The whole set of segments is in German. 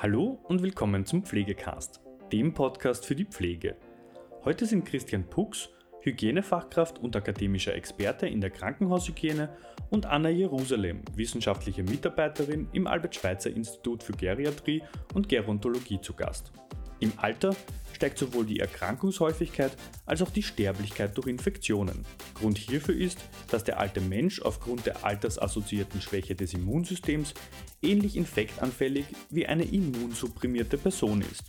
Hallo und willkommen zum Pflegecast, dem Podcast für die Pflege. Heute sind Christian Pux, Hygienefachkraft und akademischer Experte in der Krankenhaushygiene und Anna Jerusalem, wissenschaftliche Mitarbeiterin im Albert-Schweitzer Institut für Geriatrie und Gerontologie zu Gast. Im Alter steigt sowohl die Erkrankungshäufigkeit als auch die Sterblichkeit durch Infektionen. Grund hierfür ist, dass der alte Mensch aufgrund der altersassoziierten Schwäche des Immunsystems ähnlich infektanfällig wie eine immunsupprimierte Person ist.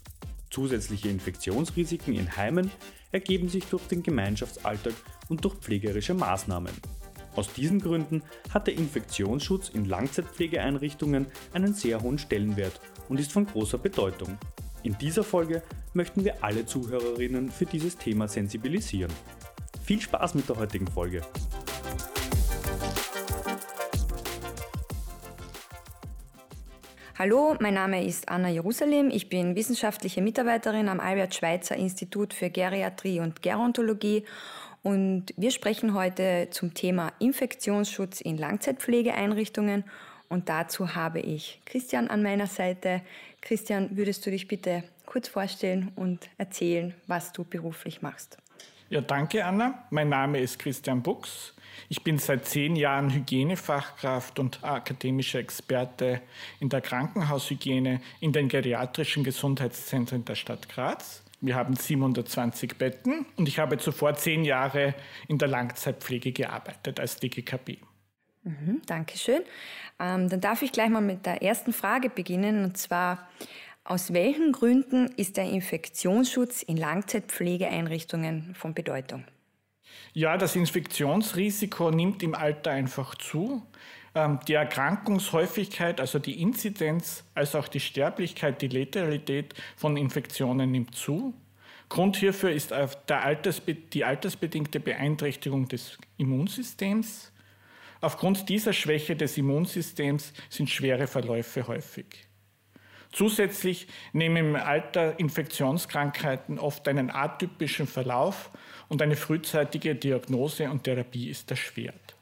Zusätzliche Infektionsrisiken in Heimen ergeben sich durch den Gemeinschaftsalltag und durch pflegerische Maßnahmen. Aus diesen Gründen hat der Infektionsschutz in Langzeitpflegeeinrichtungen einen sehr hohen Stellenwert und ist von großer Bedeutung. In dieser Folge möchten wir alle Zuhörerinnen für dieses Thema sensibilisieren. Viel Spaß mit der heutigen Folge! Hallo, mein Name ist Anna Jerusalem. Ich bin wissenschaftliche Mitarbeiterin am Albert Schweitzer Institut für Geriatrie und Gerontologie und wir sprechen heute zum Thema Infektionsschutz in Langzeitpflegeeinrichtungen und dazu habe ich Christian an meiner Seite. Christian, würdest du dich bitte kurz vorstellen und erzählen, was du beruflich machst? Ja, danke Anna. Mein Name ist Christian Buchs. Ich bin seit zehn Jahren Hygienefachkraft und akademischer Experte in der Krankenhaushygiene in den geriatrischen Gesundheitszentren der Stadt Graz. Wir haben 720 Betten und ich habe zuvor zehn Jahre in der Langzeitpflege gearbeitet als DGKB. Mhm, Dankeschön. Ähm, dann darf ich gleich mal mit der ersten Frage beginnen und zwar, aus welchen Gründen ist der Infektionsschutz in Langzeitpflegeeinrichtungen von Bedeutung? Ja, das Infektionsrisiko nimmt im Alter einfach zu. Ähm, die Erkrankungshäufigkeit, also die Inzidenz, als auch die Sterblichkeit, die Letalität von Infektionen nimmt zu. Grund hierfür ist die altersbedingte Beeinträchtigung des Immunsystems. Aufgrund dieser Schwäche des Immunsystems sind schwere Verläufe häufig. Zusätzlich nehmen im Alter Infektionskrankheiten oft einen atypischen Verlauf und eine frühzeitige Diagnose und Therapie ist erschwert.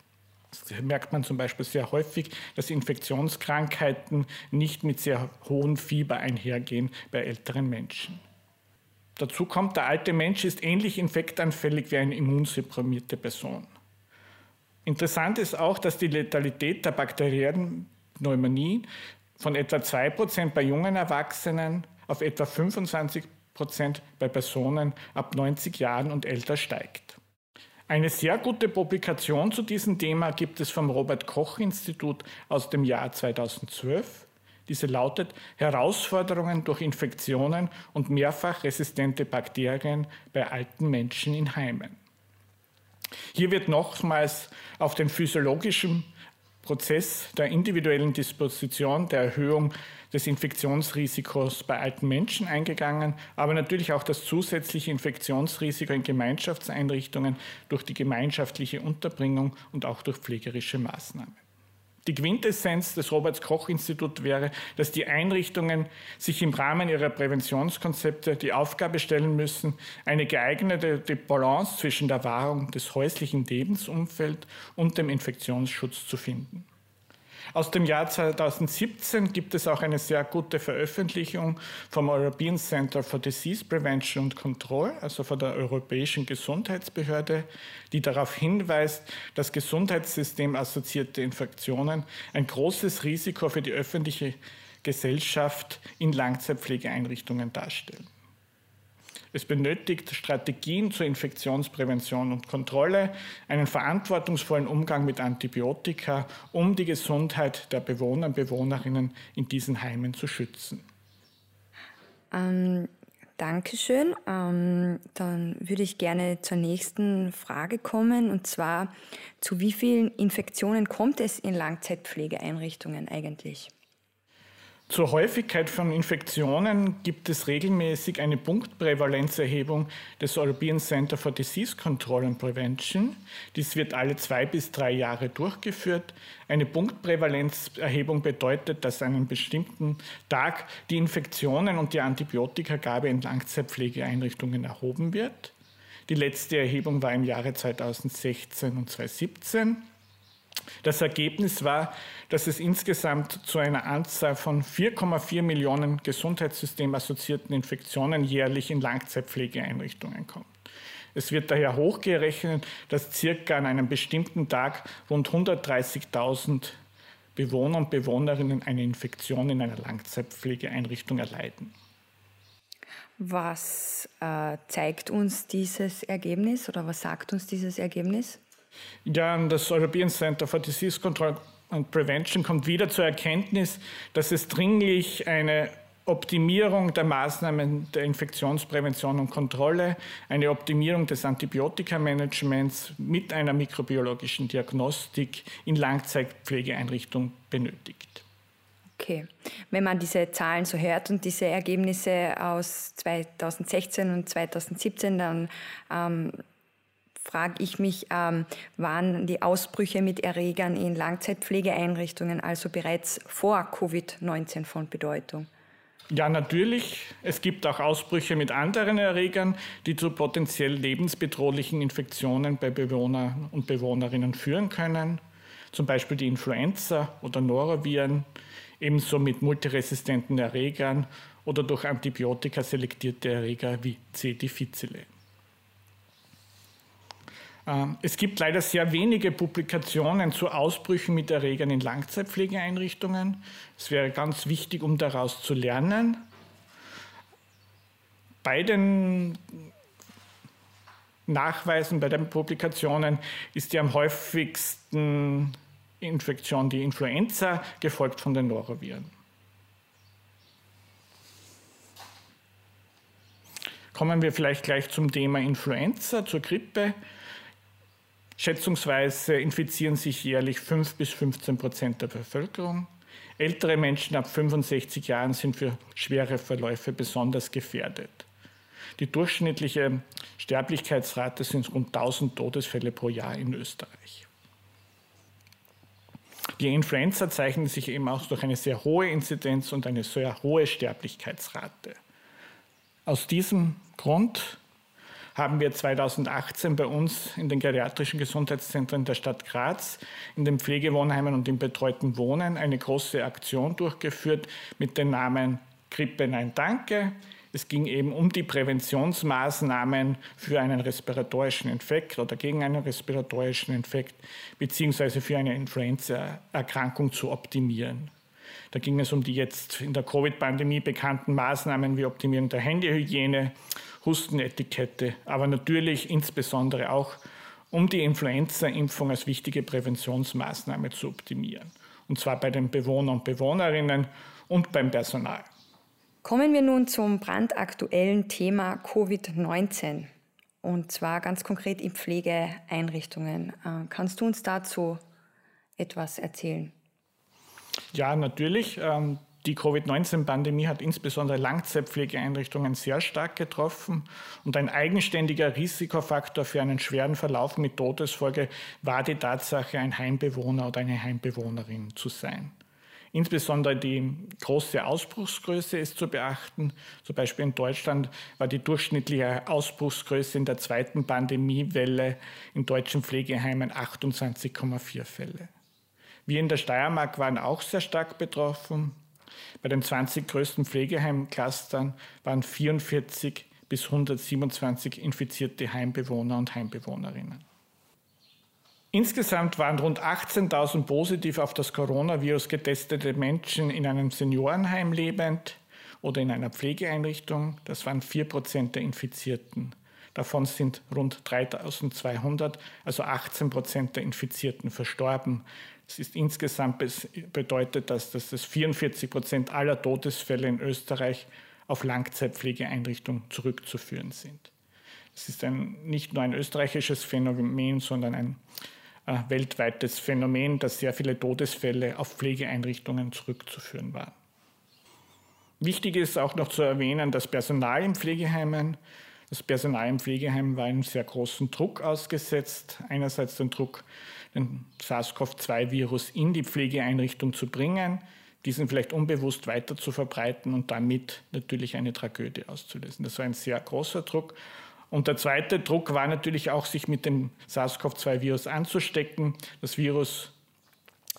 Das merkt man zum Beispiel sehr häufig, dass Infektionskrankheiten nicht mit sehr hohem Fieber einhergehen bei älteren Menschen. Dazu kommt, der alte Mensch ist ähnlich infektanfällig wie eine immunsupprimierte Person. Interessant ist auch, dass die Letalität der bakteriellen Pneumonie von etwa 2% bei jungen Erwachsenen auf etwa 25% bei Personen ab 90 Jahren und älter steigt. Eine sehr gute Publikation zu diesem Thema gibt es vom Robert Koch Institut aus dem Jahr 2012. Diese lautet Herausforderungen durch Infektionen und mehrfach resistente Bakterien bei alten Menschen in Heimen. Hier wird nochmals auf den physiologischen Prozess der individuellen Disposition, der Erhöhung des Infektionsrisikos bei alten Menschen eingegangen, aber natürlich auch das zusätzliche Infektionsrisiko in Gemeinschaftseinrichtungen durch die gemeinschaftliche Unterbringung und auch durch pflegerische Maßnahmen. Die Quintessenz des Robert Koch Instituts wäre, dass die Einrichtungen sich im Rahmen ihrer Präventionskonzepte die Aufgabe stellen müssen, eine geeignete Balance zwischen der Wahrung des häuslichen Lebensumfelds und dem Infektionsschutz zu finden. Aus dem Jahr 2017 gibt es auch eine sehr gute Veröffentlichung vom European Center for Disease Prevention and Control, also von der Europäischen Gesundheitsbehörde, die darauf hinweist, dass gesundheitssystem-assoziierte Infektionen ein großes Risiko für die öffentliche Gesellschaft in Langzeitpflegeeinrichtungen darstellen. Es benötigt Strategien zur Infektionsprävention und Kontrolle, einen verantwortungsvollen Umgang mit Antibiotika, um die Gesundheit der Bewohner und Bewohnerinnen in diesen Heimen zu schützen. Ähm, Dankeschön. Ähm, dann würde ich gerne zur nächsten Frage kommen, und zwar, zu wie vielen Infektionen kommt es in Langzeitpflegeeinrichtungen eigentlich? Zur Häufigkeit von Infektionen gibt es regelmäßig eine Punktprävalenzerhebung des European Center for Disease Control and Prevention. Dies wird alle zwei bis drei Jahre durchgeführt. Eine Punktprävalenzerhebung bedeutet, dass an einem bestimmten Tag die Infektionen und die Antibiotikagabe in Langzeitpflegeeinrichtungen erhoben wird. Die letzte Erhebung war im Jahre 2016 und 2017. Das Ergebnis war, dass es insgesamt zu einer Anzahl von 4,4 Millionen gesundheitssystem-assoziierten Infektionen jährlich in Langzeitpflegeeinrichtungen kommt. Es wird daher hochgerechnet, dass circa an einem bestimmten Tag rund 130.000 Bewohner und Bewohnerinnen eine Infektion in einer Langzeitpflegeeinrichtung erleiden. Was äh, zeigt uns dieses Ergebnis oder was sagt uns dieses Ergebnis? Ja, das European Center for Disease Control and Prevention kommt wieder zur Erkenntnis, dass es dringlich eine Optimierung der Maßnahmen der Infektionsprävention und Kontrolle, eine Optimierung des Antibiotikamanagements mit einer mikrobiologischen Diagnostik in Langzeitpflegeeinrichtungen benötigt. Okay, wenn man diese Zahlen so hört und diese Ergebnisse aus 2016 und 2017, dann ähm, frage ich mich, ähm, waren die Ausbrüche mit Erregern in Langzeitpflegeeinrichtungen also bereits vor Covid-19 von Bedeutung? Ja, natürlich. Es gibt auch Ausbrüche mit anderen Erregern, die zu potenziell lebensbedrohlichen Infektionen bei Bewohnern und Bewohnerinnen führen können. Zum Beispiel die Influenza oder Noroviren, ebenso mit multiresistenten Erregern oder durch Antibiotika selektierte Erreger wie C. difficile. Ähm, es gibt leider sehr wenige Publikationen zu Ausbrüchen mit Erregern in Langzeitpflegeeinrichtungen. Es wäre ganz wichtig, um daraus zu lernen. Bei den Nachweisen, bei den Publikationen ist die am häufigsten Infektion die Influenza, gefolgt von den Noroviren. Kommen wir vielleicht gleich zum Thema Influenza, zur Grippe. Schätzungsweise infizieren sich jährlich 5 bis 15 Prozent der Bevölkerung. Ältere Menschen ab 65 Jahren sind für schwere Verläufe besonders gefährdet. Die durchschnittliche Sterblichkeitsrate sind rund 1000 Todesfälle pro Jahr in Österreich. Die Influenza zeichnet sich eben auch durch eine sehr hohe Inzidenz und eine sehr hohe Sterblichkeitsrate. Aus diesem Grund haben wir 2018 bei uns in den geriatrischen Gesundheitszentren der Stadt Graz, in den Pflegewohnheimen und im betreuten Wohnen eine große Aktion durchgeführt mit dem Namen Grippe Nein Danke. Es ging eben um die Präventionsmaßnahmen für einen respiratorischen Infekt oder gegen einen respiratorischen Infekt beziehungsweise für eine Influenza-Erkrankung zu optimieren. Da ging es um die jetzt in der Covid-Pandemie bekannten Maßnahmen wie Optimierung der Händehygiene, Hustenetikette, aber natürlich insbesondere auch um die Influenza-Impfung als wichtige Präventionsmaßnahme zu optimieren. Und zwar bei den Bewohnern und Bewohnerinnen und beim Personal. Kommen wir nun zum brandaktuellen Thema Covid-19 und zwar ganz konkret in Pflegeeinrichtungen. Äh, kannst du uns dazu etwas erzählen? Ja, natürlich. Die Covid-19-Pandemie hat insbesondere Langzeitpflegeeinrichtungen sehr stark getroffen und ein eigenständiger Risikofaktor für einen schweren Verlauf mit Todesfolge war die Tatsache, ein Heimbewohner oder eine Heimbewohnerin zu sein. Insbesondere die große Ausbruchsgröße ist zu beachten. Zum Beispiel in Deutschland war die durchschnittliche Ausbruchsgröße in der zweiten Pandemiewelle in deutschen Pflegeheimen 28,4 Fälle. Wir in der Steiermark waren auch sehr stark betroffen. Bei den 20 größten Pflegeheimclustern waren 44 bis 127 infizierte Heimbewohner und Heimbewohnerinnen. Insgesamt waren rund 18.000 positiv auf das Coronavirus getestete Menschen in einem Seniorenheim lebend oder in einer Pflegeeinrichtung. Das waren 4 Prozent der Infizierten. Davon sind rund 3.200, also 18 Prozent der Infizierten verstorben. Das ist insgesamt bedeutet das, dass das 44 Prozent aller Todesfälle in Österreich auf Langzeitpflegeeinrichtungen zurückzuführen sind. Das ist ein, nicht nur ein österreichisches Phänomen, sondern ein äh, weltweites Phänomen, dass sehr viele Todesfälle auf Pflegeeinrichtungen zurückzuführen waren. Wichtig ist auch noch zu erwähnen, dass Personal in Pflegeheimen, das Personal im Pflegeheim war einem sehr großen Druck ausgesetzt. Einerseits den Druck, den SARS-CoV-2-Virus in die Pflegeeinrichtung zu bringen, diesen vielleicht unbewusst weiter zu verbreiten und damit natürlich eine Tragödie auszulösen. Das war ein sehr großer Druck. Und der zweite Druck war natürlich auch, sich mit dem SARS-CoV-2-Virus anzustecken. Das Virus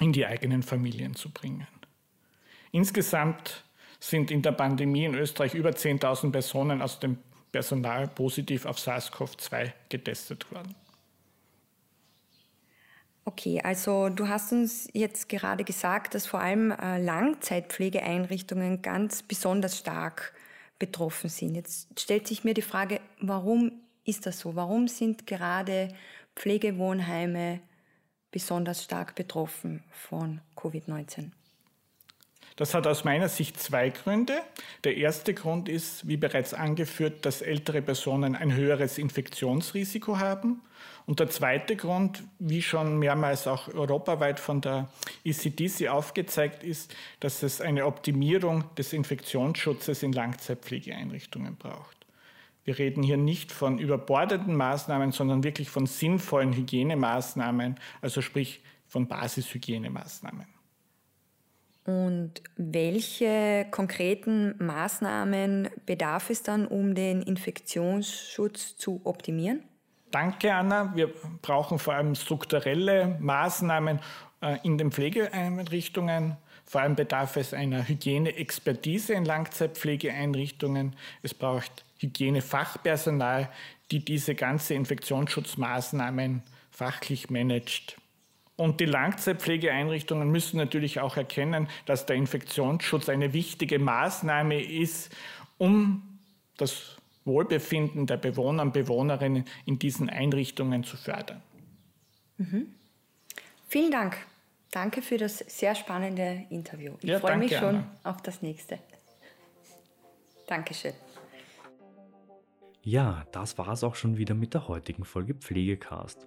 in die eigenen Familien zu bringen. Insgesamt sind in der Pandemie in Österreich über 10.000 Personen aus dem Personal positiv auf SARS-CoV-2 getestet worden. Okay, also du hast uns jetzt gerade gesagt, dass vor allem äh, Langzeitpflegeeinrichtungen ganz besonders stark betroffen sind. Jetzt stellt sich mir die Frage, warum ist das so? Warum sind gerade Pflegewohnheime besonders stark betroffen von Covid-19? Das hat aus meiner Sicht zwei Gründe. Der erste Grund ist, wie bereits angeführt, dass ältere Personen ein höheres Infektionsrisiko haben. Und der zweite Grund, wie schon mehrmals auch europaweit von der ECDC aufgezeigt ist, dass es eine Optimierung des Infektionsschutzes in Langzeitpflegeeinrichtungen braucht. Wir reden hier nicht von überbordenden Maßnahmen, sondern wirklich von sinnvollen Hygienemaßnahmen, also sprich von Basishygienemaßnahmen. Und welche konkreten Maßnahmen bedarf es dann, um den Infektionsschutz zu optimieren? Danke, Anna. Wir brauchen vor allem strukturelle Maßnahmen äh, in den Pflegeeinrichtungen. Vor allem bedarf es einer Hygieneexpertise in Langzeitpflegeeinrichtungen. Es braucht Hygienefachpersonal, die diese ganze Infektionsschutzmaßnahmen fachlich managt. Und die Langzeitpflegeeinrichtungen müssen natürlich auch erkennen, dass der Infektionsschutz eine wichtige Maßnahme ist, um das Wohlbefinden der Bewohner und Bewohnerinnen in diesen Einrichtungen zu fördern. Mhm. Vielen Dank. Danke für das sehr spannende Interview. Ich ja, freue danke, mich schon Anna. auf das nächste. Dankeschön. Ja, das war es auch schon wieder mit der heutigen Folge Pflegecast.